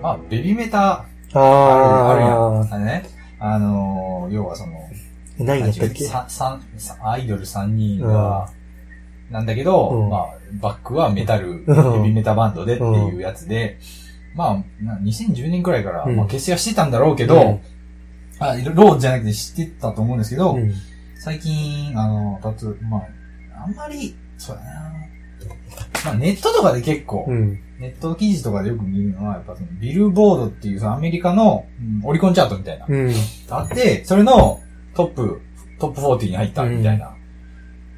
まあ、ベビーメタ、ああるやん。ああれね。あのー、要はその、ー、何やったっけ？さささアイドル3人が、なんだけど、うんまあ、バックはメタル、んヘビーメタバンドでっていうやつで、まあ、な2010年くらいから、うんまあ、結成はしてたんだろうけど、うんあ、ローじゃなくて知ってたと思うんですけど、うん。最近、あの、たつ、まあ、あんまり、そうだな。まあ、ネットとかで結構、うん。ネット記事とかでよく見るのは、やっぱそのビルボードっていうそのアメリカの、うんオリコンチャートみたいな、うん。あって、それのトップ、トップ40に入ったみたいな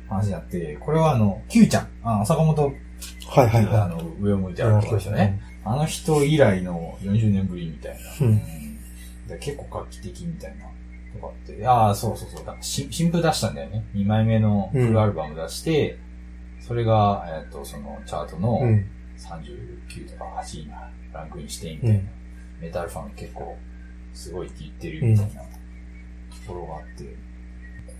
話になって、これはあの、Q ちゃん、あの坂本はいはいはあの、上を向いて歩く人ね。あの人以来の40年ぶりみたいな。うんで結構画期的みたいな。とかって。ああ、そうそうそう。だし新譜出したんだよね。2枚目のフルアルバム出して、それが、えっ、と、そのチャートのい。うん。39とか8位にランクインしてみたいな。うんメタルファン結構、すごいって言ってるみたいなところがあって、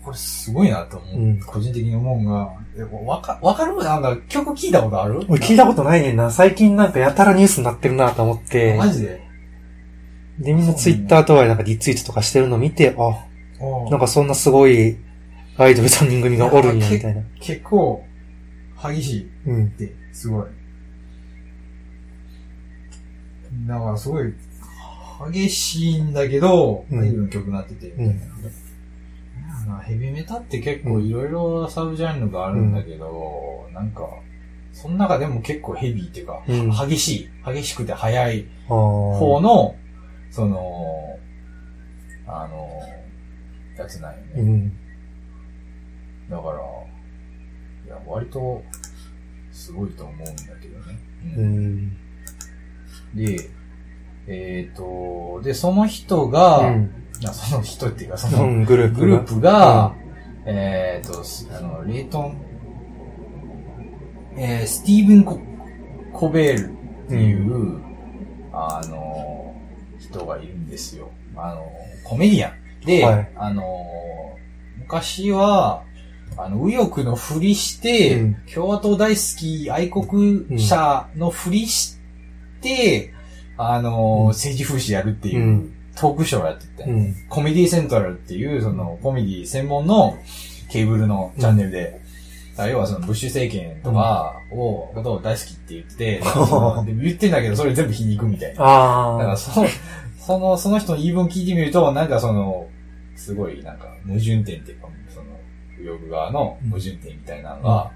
これすごいなと思う。うん個人的に思うのが、えわか、わかる？なんか曲聞いたことある？俺聞いたことないねんな。最近なんかやたらニュースになってるなと思って。マジで？で、みんなツイッターとかでなんかリツイートとかしてるの見て、あ、なんかそんなすごいアイドル3人組がおるんや、みたいな。結構、激しいうんっ。て、すごい。だからすごい、激しいんだけど、うんアイドルの曲になってて、みたいな。うんヘビメタって結構いろいろサブジャンルがあるんだけど、なんか、その中でも結構ヘビーっていうか、うん激しい、激しくて速い方の、その、あの、やつなんよね。うん。だから、いや、割と、すごいと思うんだけどね。ううんん。で、えっ、と、で、その人が、うん。その人っていうか、その、うん、グループループが、えっ、と、すあの、レイトン、えー、スティーブンコ・コベールっていう、あの、人がいるんですよ。あの、コメディアン。で、はいあの、昔は、あの、右翼のふりして、うん共和党大好き愛国者のふりして、あの、うん政治風刺やるっていう、うんトークショーをやってて、うん。コメディセントラルっていう、その、コメディ専門のケーブルのチャンネルで、あ要はその、ブッシュ政権とかを、ことを大好きって言って、言ってんだけど、それ全部皮肉みたいな。だから、あその、その、その人の言い分聞いてみると、なんかその、すごい、なんか、矛盾点っていうか、その、右翼側の矛盾点みたいなのが、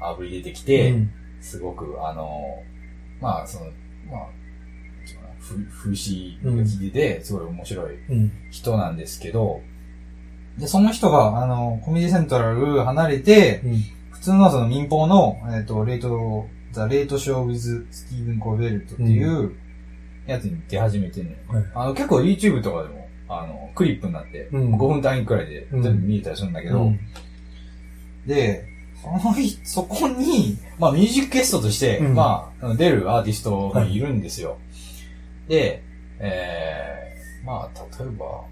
あぶり出てきあ。て、うんすごく、あの、まあ、その、まあ、ふ風刺が聞いてて、すごい面白いうん。人なんですけど、で、その人が、あの、コメディセントラル離れて、うん。普通のその民放の、えっ、と、レート、ザ・レート・ショー・ウィズ・スティーブン・コベルトっていうやつに出始めてんのよ。はいあの、結構 YouTube とかでも、あの、クリップになって、うん5分単位くらいで全部見えたりするんだけど、うんで、その日、そこに、まあミュージックゲストとして、うん。まあ、出るアーティストがいるんですよ。で、えー、まあ、例えば、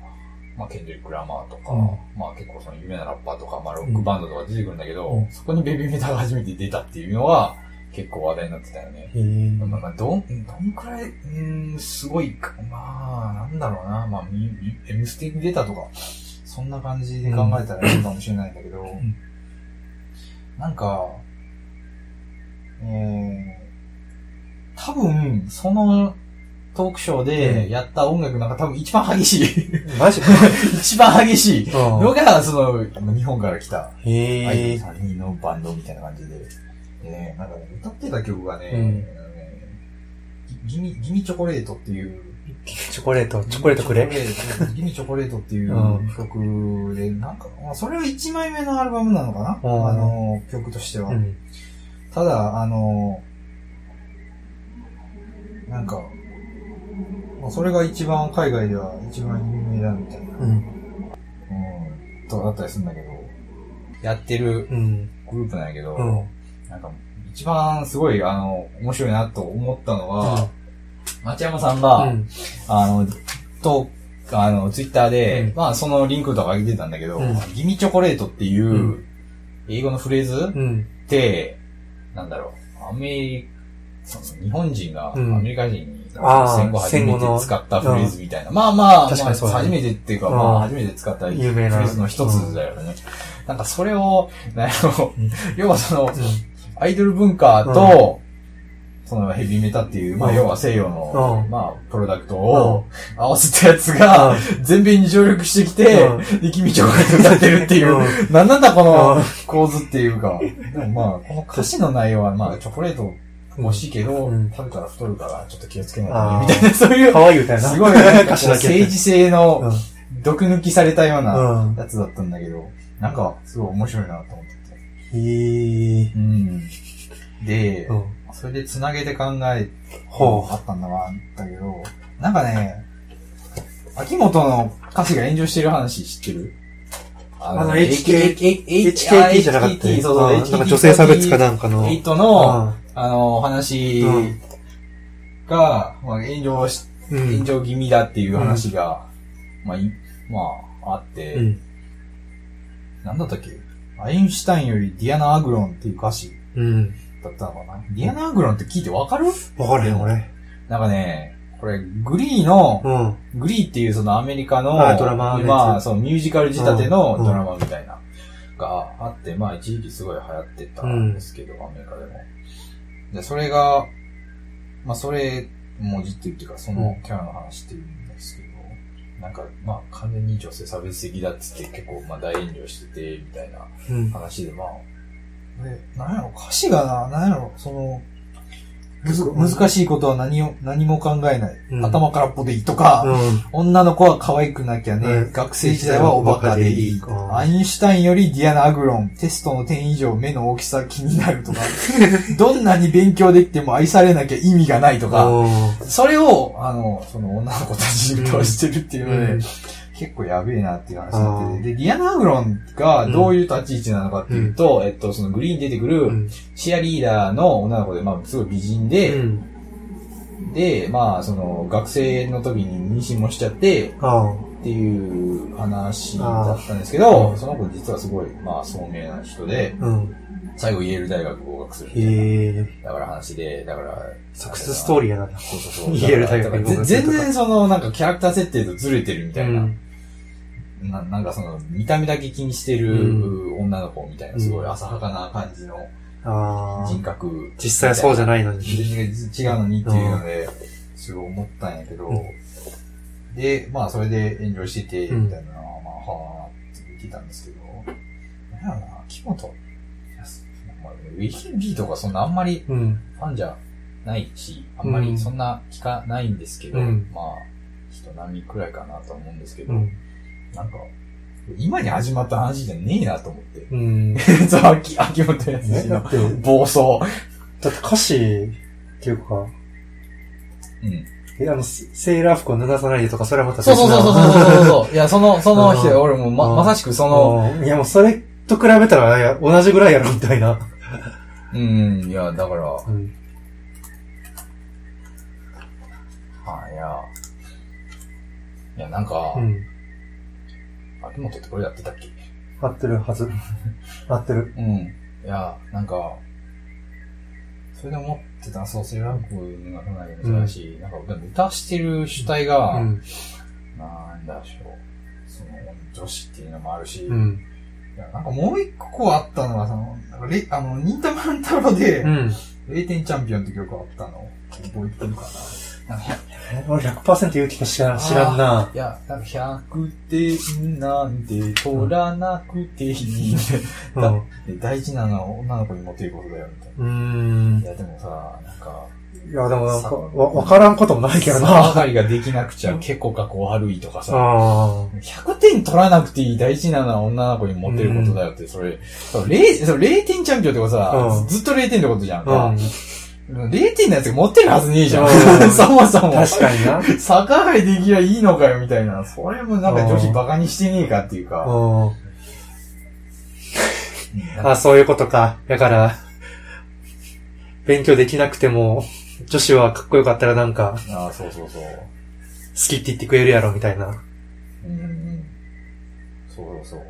まあ、ケンドリック・ラマーとか、うん。まあ結構その有名なラッパーとか、まあロックバンドとか出てくるんだけど、うん。そこにベビーメタが初めて出たっていうのは、結構話題になってたよね。へー。まあ、まあどん、どんくらい、うーん、すごいか、まあ、なんだろうな、まあ、みみ M ステに出たとか、そんな感じで考えたらいいかもしれないんだけど、んなんか、えー、多分、そのトークショーでやった音楽なんか多分一番激しい、マジか。一番激しいのうんが、その、日本から来たへアイドルえ。3人のバンドみたいな感じで。でね、なんかね、歌ってた曲がね、うんギミ、ギミチョコレートっていう、チョコレート、チョコレートくれ。チョコレートっていううん曲で、なんか、まあそれは1枚目のアルバムなのかな、うんあの、曲としては。うん。ただ、あの、なんか、まあそれが一番海外では一番有名だみたいな、うん。うん、とだったりするんだけど、やってるうん。グループなんやけど、うん。なんか、一番すごい、あの、面白いなと思ったのは、町山さんが、うん。あの、と、あの、ツイッターで、うん。まあ、そのリンクとか上げてたんだけど、うん。ギミチョコレートっていう、うん。英語のフレーズうん。って、なんだろう、アメリその日本人がアうん。メリカ人に戦後初めて使ったフレーズみたいな。まあまあ、まあ初めてっていうか、うん。まあ初めて使ったフレーズの一つだよね。なん。かそれを、なんやろうん。要はその、うアイドル文化と、そのヘビメタっていう、まあうん。要は西洋のう、ん。まあプロダクトを合わせたやつが、全米に上陸してきてう、で、君ちょが歌ってるっていう。う、なんなんだこのうん。構図っていうか。でもまあ、この歌詞の内容は、まあ、チョコレート欲しいけど、うん。食べたら太るからちょっと気をつけないとみたいな、そういう、可愛い歌やな。すごい政治性のうん。毒抜きされたようなうん。やつだったんだけど、なんか、すごい面白いなと思ってて。へえ。うん。で、うん。それで繋げて考え、ほあったんだな、だけど、なんかね、秋元の歌詞が炎上してる話知ってる？ああの HKT じゃなかった？HKT そうそう、うんなんか女性差別かなんかの。8の、うあの、話うんが、まあ、炎上し。炎上気味だっていう話が、まあ、いまあ、あって、うん。なんだったっけ？アインシュタインよりディアナ・アグロンっていう歌詞うん。だったのかな？ディアナ・アグロンって聞いてわかる？わからへん、俺。なんかね、これ、グリーの、うん。グリーっていうそのアメリカの、あドラマまあ、そのミュージカル仕立てのうんドラマみたいな、があって、まあ一時期すごい流行ってたんですけど、アメリカでも。で、それが、まあそれ、文字っていうか、そのキャラの話っていうんですけど、なんか、まあ完全に女性差別的だっつって結構、まあ大炎上してて、みたいなうん。話で、まあ、で、なんやろ、歌詞がな、なんやろ、その、難しいことは何を、何も考えない。うん。頭空っぽでいいとか、うん。女の子は可愛くなきゃね、うん学生時代はおバカでいい。うん。アインシュタインよりディアナ・アグロン、テストの点以上目の大きさ気になるとか、どんなに勉強できても愛されなきゃ意味がないとか、うん。それを、あの、その女の子たちに歌わしてるっていうので、うん結構やべえなっていう話になってて、で、ディアナ・アグロンがどういう立ち位置なのかっていうと、えっと、そのグリーンに出てくる、うん。チアリーダーの女の子で、まあ、すごい美人で、うん。で、まあ、その、学生の時に妊娠もしちゃって、あっていう話だったんですけあど、ーその子実はすごい、まあ、聡明な人で、あ。うん。最後イェール大学合格するみたいな。だから話で、だから、サスストーリーやな。そうそうそう。イェール大学全然その、なんかキャラクター設定とずれてるみたいな。うんななんかその、見た目だけ気にしてる女の子みたいな、すごい浅はかな感じのああ。人格。実際そうじゃないのに。全然違うのにっていうので、すごい思ったんやけど、うんで、まあそれで炎上してて、うんみたいなのは、まあ、はぁって言ってたんですけど、なんやろな、木本、ウィキビーとかそんなあんまりうん。ファンじゃないし、あんまりそんな聞かないんですけど、うんまあ、人並みくらいかなと思うんですけど、うん。なんか、今に始まった話じゃねえなと思って。うん。そう、秋、秋元康のだって、暴走。だって歌詞っていうか、うん。え、あの、セセーラー服を脱がさないでとか、それはまたそうそうそうそうそう。いや、その、その人、うん俺もま、うんまさしくその、うんいやもうそれと比べたら、いや、同じぐらいやろ、みたいな。うん、いや、だから、はうん。あ、いや、いや、なんかう、ん。秋元ってこれやってたっけ？合ってるはず。合ってる。うん。いや、なんか、それで思ってた、そう、セーラー服の話もそうだし、なんか、でも歌してる主体が、うん。なんだしょう、その、女子っていうのもあるし、うん。いやなんかもう一個あったのは、その、なんかレあの、忍たま乱太郎で、うん。0点チャンピオンって曲あったの、覚えてるかな？なんかえ俺100%言う気が知らん、知らんな。いや、なんか100点なんて取らなくていい、だうん。で大事なのは女の子にモテることだよ、みたいな。うーんい。や、でもさ、なんか、いや、でもなんか、わ、わからんこともないけど上な。がりができなくちゃ結構かっこ悪いとかさ、あ100点取らなくていい大事なのは女の子にモテることだよって、それ、そう0、そう0点チャンピオンってことさ、うんずっと0点ってことじゃんあ。か。うん。0点のやつが持ってるはずねえじゃん。うん そもそも。確かにな。逆上がりできりゃいいのかよ、みたいな。それもなんか女子バカにしてねえかっていうか。あ、そういうことか。だから、勉強できなくても、女子はかっこよかったらなんか、あそうそうそう。好きって言ってくれるやろ、みたいな。うんうん。そうそうそう。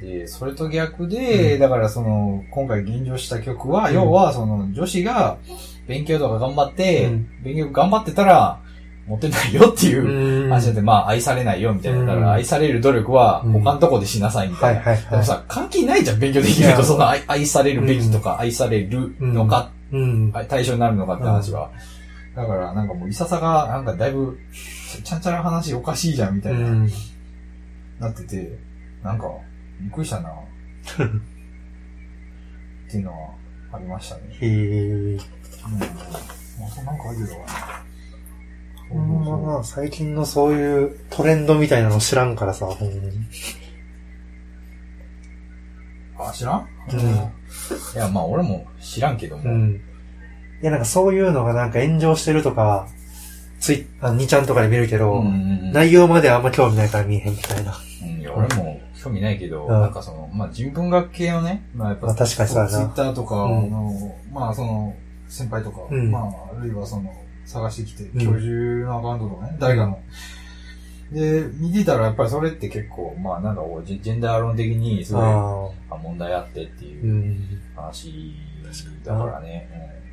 で、それと逆で、うんだからその、今回現状した曲は、うん要はその、女子が勉強とか頑張って、うん勉強頑張ってたら、モテないよっていううん。話で、まあ愛されないよみたいな。うんだから愛される努力はうん他のとこでしなさいみたはいいな。はいはい。でもさ、関係ないじゃん、勉強できると、いやその愛愛されるべきとか、愛されるのか、うん。対象になるのかって話は。だから、なんかもう、いささが、なんかだいぶ、ちゃんちゃら話おかしいじゃん、みたいな、うん。なってて、なんか、びっくりしたな。っていうのは、ありましたね。へえ。うん。またなんかあるよほんまな、最近のそういうトレンドみたいなの知らんからさ、ほんまに。あ、知らん？うんいや、まあ俺も知らんけども。うん。いや、なんかそういうのがなんか炎上してるとか、ツイあ2ちゃんとかで見るけど、うんうんうん内容まであんま興味ないから見えへんみたいな。うん、いや、俺も興味ないけど、うん。なんかその、まあ人文学系のね、まあやっぱ、まあ確かにそうやな。ツイッターとかうん。の、まあその、先輩とか、うん。まあ、あるいはその、探してきて、ん。教授のアカウントとかね、誰かの。で、見てたらやっぱりそれって結構、まあなんかこうジェジェンダー論的にすごいああ。あ問題あってっていううん。話だからね。うん